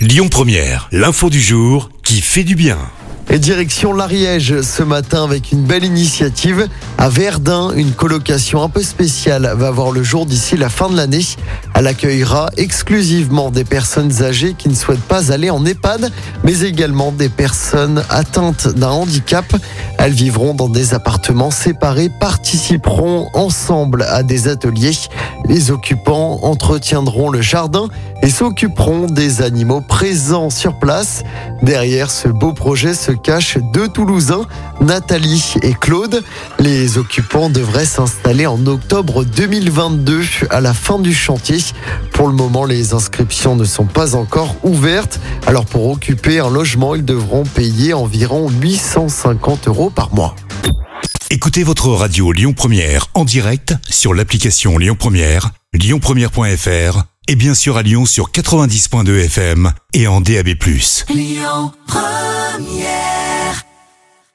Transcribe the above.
Lyon Première, l'info du jour qui fait du bien. Et direction l'Ariège ce matin avec une belle initiative. À Verdun, une colocation un peu spéciale va voir le jour d'ici la fin de l'année. Elle accueillera exclusivement des personnes âgées qui ne souhaitent pas aller en EHPAD, mais également des personnes atteintes d'un handicap. Elles vivront dans des appartements séparés, participeront ensemble à des ateliers. Les occupants entretiendront le jardin et s'occuperont des animaux présents sur place. Derrière ce beau projet se cachent deux Toulousains, Nathalie et Claude. Les occupants devraient s'installer en octobre 2022 à la fin du chantier. Pour le moment, les inscriptions ne sont pas encore ouvertes. Alors pour occuper un logement, ils devront payer environ 850 euros par mois. Écoutez votre radio Lyon Première en direct sur l'application Lyon Première, lyonpremière.fr et bien sûr à Lyon sur 90.2 FM et en DAB+. Lyon Première